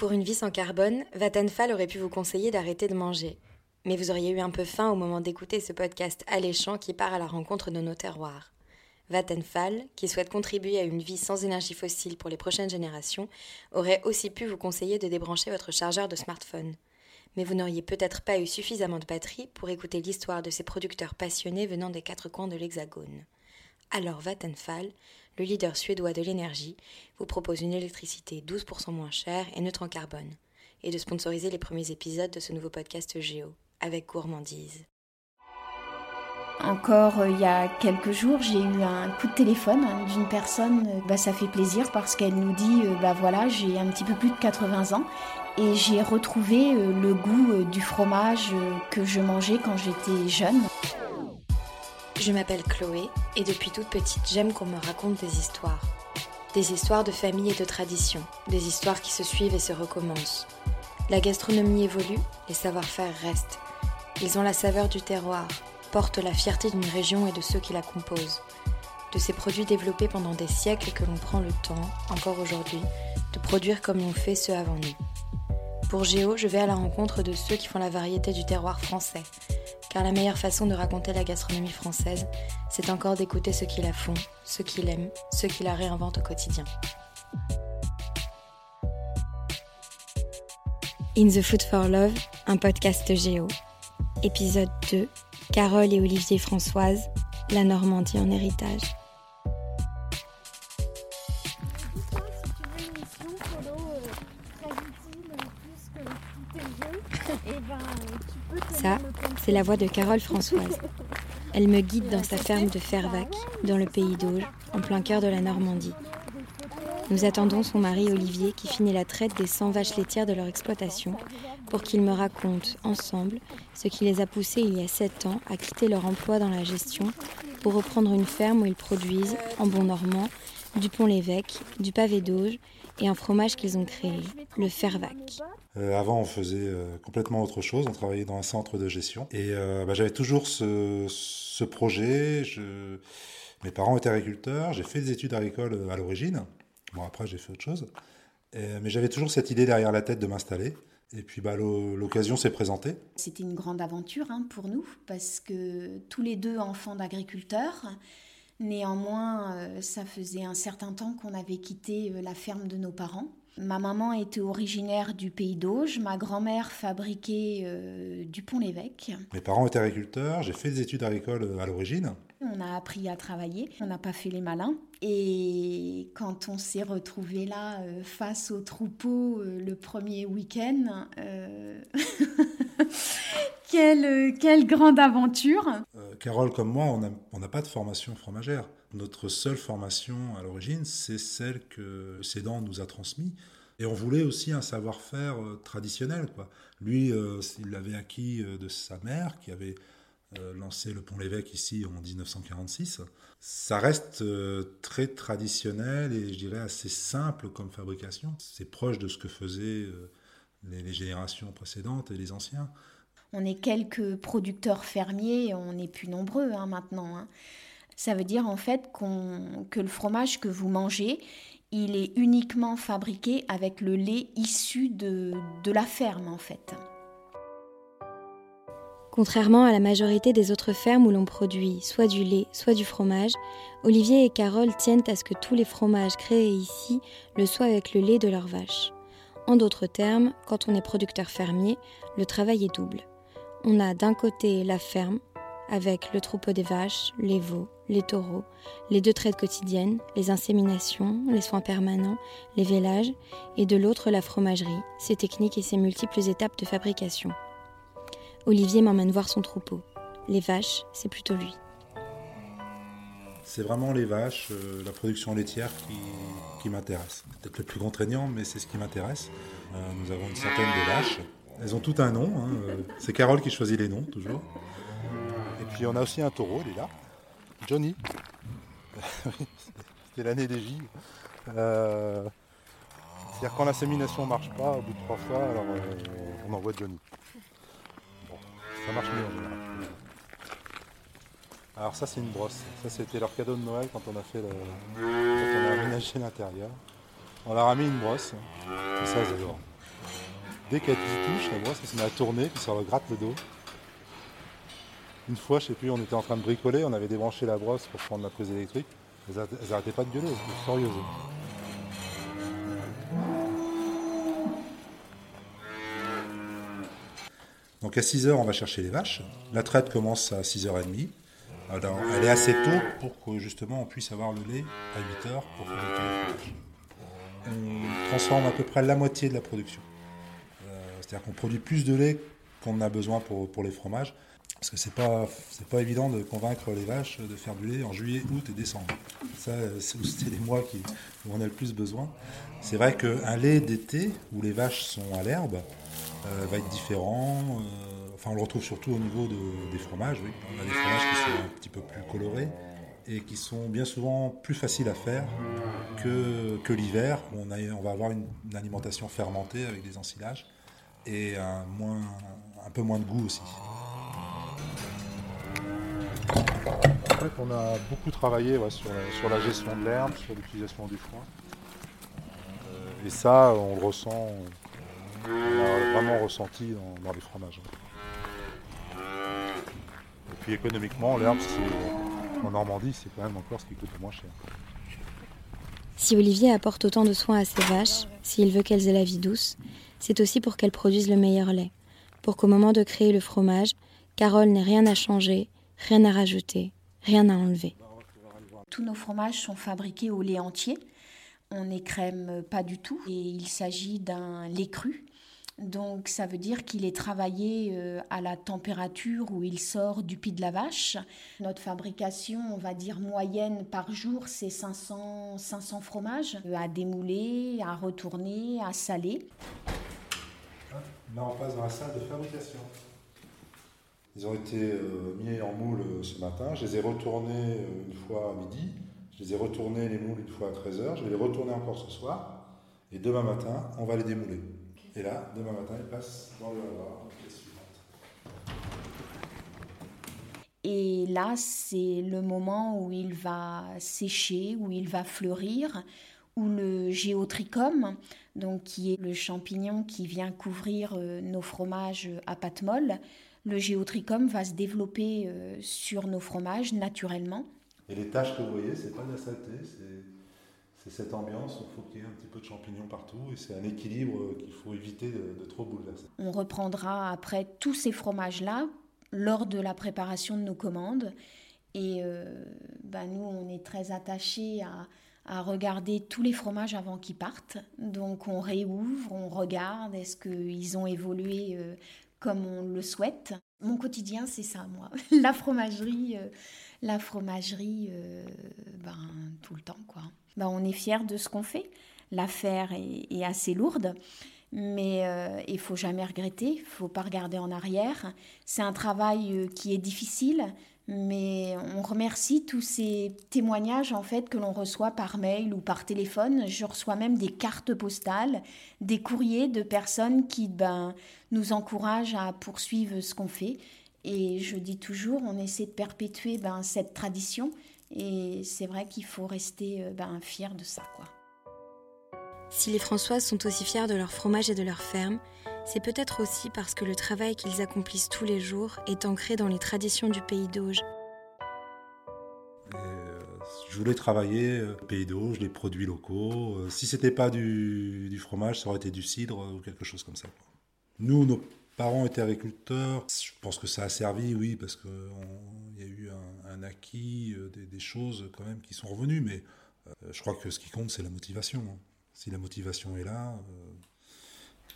Pour une vie sans carbone, Vattenfall aurait pu vous conseiller d'arrêter de manger. Mais vous auriez eu un peu faim au moment d'écouter ce podcast alléchant qui part à la rencontre de nos terroirs. Vattenfall, qui souhaite contribuer à une vie sans énergie fossile pour les prochaines générations, aurait aussi pu vous conseiller de débrancher votre chargeur de smartphone. Mais vous n'auriez peut-être pas eu suffisamment de batterie pour écouter l'histoire de ces producteurs passionnés venant des quatre coins de l'Hexagone. Alors Vattenfall, le leader suédois de l'énergie, vous propose une électricité 12% moins chère et neutre en carbone, et de sponsoriser les premiers épisodes de ce nouveau podcast Géo, avec gourmandise. Encore euh, il y a quelques jours, j'ai eu un coup de téléphone d'une personne. Euh, bah, ça fait plaisir parce qu'elle nous dit euh, bah voilà, j'ai un petit peu plus de 80 ans et j'ai retrouvé le goût du fromage que je mangeais quand j'étais jeune. Je m'appelle Chloé et depuis toute petite, j'aime qu'on me raconte des histoires. Des histoires de famille et de tradition, des histoires qui se suivent et se recommencent. La gastronomie évolue, les savoir-faire restent. Ils ont la saveur du terroir, portent la fierté d'une région et de ceux qui la composent. De ces produits développés pendant des siècles que l'on prend le temps, encore aujourd'hui, de produire comme l'ont fait ceux avant nous. Pour Géo, je vais à la rencontre de ceux qui font la variété du terroir français, car la meilleure façon de raconter la gastronomie française, c'est encore d'écouter ceux qui la font, ceux qui l'aiment, ceux qui la réinventent au quotidien. In the Food for Love, un podcast géo. Épisode 2, Carole et Olivier Françoise, la Normandie en héritage. Ça, c'est la voix de Carole Françoise. Elle me guide dans sa ferme de Fervac, dans le pays d'Auge, en plein cœur de la Normandie. Nous attendons son mari Olivier qui finit la traite des 100 vaches laitières de leur exploitation pour qu'ils me racontent ensemble ce qui les a poussés il y a 7 ans à quitter leur emploi dans la gestion pour reprendre une ferme où ils produisent, en bon normand, du pont-l'évêque, du pavé d'Auge et un fromage qu'ils ont créé, le Fervac. Euh, avant, on faisait euh, complètement autre chose. On travaillait dans un centre de gestion. Et euh, bah, j'avais toujours ce, ce projet. Je... Mes parents étaient agriculteurs. J'ai fait des études agricoles à l'origine. Bon, après, j'ai fait autre chose. mais j'avais toujours cette idée derrière la tête de m'installer. Et puis bah, l'occasion s'est présentée. C'était une grande aventure hein, pour nous, parce que tous les deux enfants d'agriculteurs, néanmoins, ça faisait un certain temps qu'on avait quitté la ferme de nos parents. Ma maman était originaire du pays d'Auge, ma grand-mère fabriquait euh, du pont-l'évêque. Mes parents étaient agriculteurs, j'ai fait des études agricoles euh, à l'origine. On a appris à travailler, on n'a pas fait les malins. Et quand on s'est retrouvé là euh, face au troupeau le premier week-end, quelle, quelle, grande aventure Carole comme moi, on n'a pas de formation fromagère. Notre seule formation à l'origine, c'est celle que Cédan nous a transmise. Et on voulait aussi un savoir-faire euh, traditionnel. Quoi. Lui, euh, il l'avait acquis euh, de sa mère, qui avait lancé le Pont-l'Évêque ici en 1946. Ça reste très traditionnel et je dirais assez simple comme fabrication. C'est proche de ce que faisaient les, générations précédentes et les anciens. On est quelques producteurs fermiers, on n'est plus nombreux hein, maintenant. Hein. Ça veut dire en fait que le fromage que vous mangez, il est uniquement fabriqué avec le lait issu de, de la ferme en fait. Contrairement à la majorité des autres fermes où l'on produit soit du lait, soit du fromage, Olivier et Carole tiennent à ce que tous les fromages créés ici le soient avec le lait de leurs vaches. En d'autres termes, quand on est producteur fermier, le travail est double. On a d'un côté la ferme, avec le troupeau des vaches, les veaux, les taureaux, les deux traites quotidiennes, les inséminations, les soins permanents, les vélages, et de l'autre la fromagerie, ses techniques et ses multiples étapes de fabrication. Olivier m'emmène voir son troupeau. Les vaches, c'est plutôt lui. C'est vraiment les vaches, euh, la production laitière qui, m'intéresse. Peut-être le plus contraignant, mais c'est ce qui m'intéresse. Euh, nous avons une centaine de vaches. Elles ont tout un nom. Hein, euh, c'est Carole qui choisit les noms, toujours. Puis on a aussi un taureau, il est là. Johnny. C'était l'année des J. Euh, c'est-à-dire quand l'insémination ne marche pas, au bout de trois fois, alors euh, on envoie Johnny. Bon, ça marche mieux Alors ça c'est une brosse. Ça c'était leur cadeau de Noël quand on a fait le. quand on a aménagé l'intérieur. On leur a mis une brosse. Et ça j'adore. Dès qu'elle touche, la brosse, elle se met à tourner, puis ça regratte le dos. Une fois, je sais plus, on était en train de bricoler, on avait débranché la brosse pour prendre la prise électrique. Elles n'arrêtaient pas de gueuler, elles. Donc à 6h, on va chercher les vaches. La traite commence à 6h30. Alors, elle est assez tôt pour que justement on puisse avoir le lait à 8h pour fabriquer les fromages. On transforme à peu près la moitié de la production. C'est-à-dire qu'on produit plus de lait qu'on a besoin pour, les fromages. Parce que c'est pas pas évident de convaincre les vaches de faire du lait en juillet, août et décembre. Ça, c'est les mois où on a le plus besoin. C'est vrai qu'un lait d'été où les vaches sont à l'herbe euh, va être différent. Euh, enfin, on le retrouve surtout au niveau des fromages. On a des fromages qui sont un petit peu plus colorés et qui sont bien souvent plus faciles à faire que, l'hiver où on va avoir une, une, alimentation fermentée avec des ensilages et un, peu moins de goût aussi. En fait, on a beaucoup travaillé sur, la, gestion de l'herbe, sur l'utilisation du foin. Euh, et ça, on le ressent, on l'a vraiment ressenti dans, les fromages. Et puis économiquement, l'herbe, en Normandie, c'est quand même encore ce qui coûte moins cher. Si Olivier apporte autant de soins à ses vaches, s'il veut qu'elles aient la vie douce, c'est aussi pour qu'elles produisent le meilleur lait. Pour qu'au moment de créer le fromage, Carole n'ait rien à changer, rien à rajouter, rien à enlever. Tous nos fromages sont fabriqués au lait entier. On n'écrème pas du tout et il s'agit d'un lait cru. Donc ça veut dire qu'il est travaillé euh, à la température où il sort du pied de la vache. Notre fabrication, on va dire moyenne par jour, c'est 500, 500 fromages euh, à démouler, à retourner, à saler. Là, on passe dans la salle de fabrication. Ils ont été euh, mis en moule ce matin. Je les ai retournés une fois à midi. Je les ai retournés les moules une fois à 13h. Je vais les retourner encore ce soir. Et demain matin, on va les démouler. Et là, demain matin, il passe dans le lavoir. Et là, c'est le moment où il va sécher, où il va fleurir, où le géotrichum, donc qui est le champignon qui vient couvrir nos fromages à pâte molle, le géotrichum va se développer sur nos fromages naturellement. Et les taches que vous voyez, c'est pas de la saleté, c'est cette ambiance, il faut qu'il y ait un petit peu de champignons partout et c'est un équilibre qu'il faut éviter de, trop bouleverser. On reprendra après tous ces fromages-là lors de la préparation de nos commandes et euh, bah nous on est très attachés à, à, regarder tous les fromages avant qu'ils partent. Donc on réouvre, on regarde, est-ce qu'ils ont évolué euh, comme on le souhaite. Mon quotidien c'est ça moi, la fromagerie. Euh, la fromagerie, euh, ben, tout le temps. Quoi. Ben, on est fiers de ce qu'on fait. L'affaire est, assez lourde, mais euh, il faut jamais regretter, il faut pas regarder en arrière. C'est un travail euh, qui est difficile, mais on remercie tous ces témoignages en fait que l'on reçoit par mail ou par téléphone. Je reçois même des cartes postales, des courriers de personnes qui ben, nous encouragent à poursuivre ce qu'on fait. Et je dis toujours, on essaie de perpétuer ben, cette tradition. Et c'est vrai qu'il faut rester ben, fier de ça. Quoi. Si les Françoises sont aussi fiers de leur fromage et de leur ferme, c'est peut-être aussi parce que le travail qu'ils accomplissent tous les jours est ancré dans les traditions du pays d'Auge. Euh, je voulais travailler au pays d'Auge, les produits locaux. Euh, si c'était pas du, fromage, ça aurait été du cidre ou quelque chose comme ça. Nous, nos parents étaient agriculteurs. Je pense que ça a servi, oui, parce qu'il y a eu un, acquis, euh, des, choses quand même qui sont revenues. Mais euh, je crois que ce qui compte, c'est la motivation. Si la motivation est là.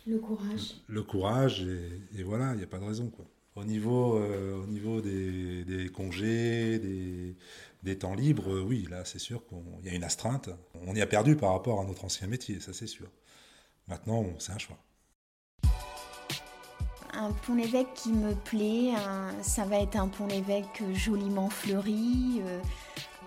Euh, le courage. Le, le courage, et, et voilà, il n'y a pas de raison. Quoi. Au niveau, euh, au niveau des, des congés, des, des, temps libres, oui, là, c'est sûr qu'il y a une astreinte. On y a perdu par rapport à notre ancien métier, ça c'est sûr. Maintenant, c'est un choix un pont-l'évêque qui me plaît, un, ça va être un pont-l'évêque joliment fleuri. Euh,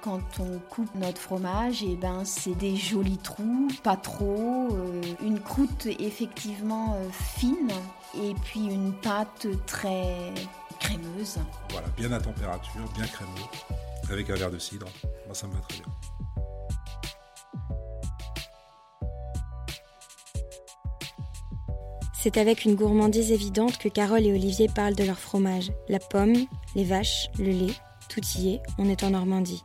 quand on coupe notre fromage, et ben c'est des jolis trous, pas trop, euh, une croûte effectivement euh, fine et puis une pâte très crémeuse. Voilà, bien à température, bien crémeux, avec un verre de cidre. Moi, ça me va très bien. C'est avec une gourmandise évidente que Carole et Olivier parlent de leur fromage. La pomme, les vaches, le lait, tout y est, on est en Normandie.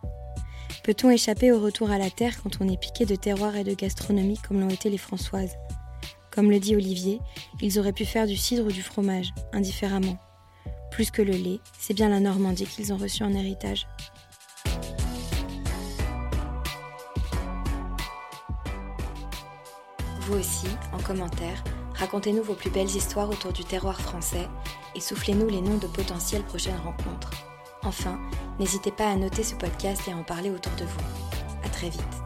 Peut-on échapper au retour à la terre quand on est piqué de terroir et de gastronomie comme l'ont été les Françoises? Comme le dit Olivier, ils auraient pu faire du cidre ou du fromage, indifféremment. Plus que le lait, c'est bien la Normandie qu'ils ont reçu en héritage. Vous aussi, en commentaire, racontez-nous vos plus belles histoires autour du terroir français et soufflez-nous les noms de potentielles prochaines rencontres. Enfin, n'hésitez pas à noter ce podcast et à en parler autour de vous. À très vite.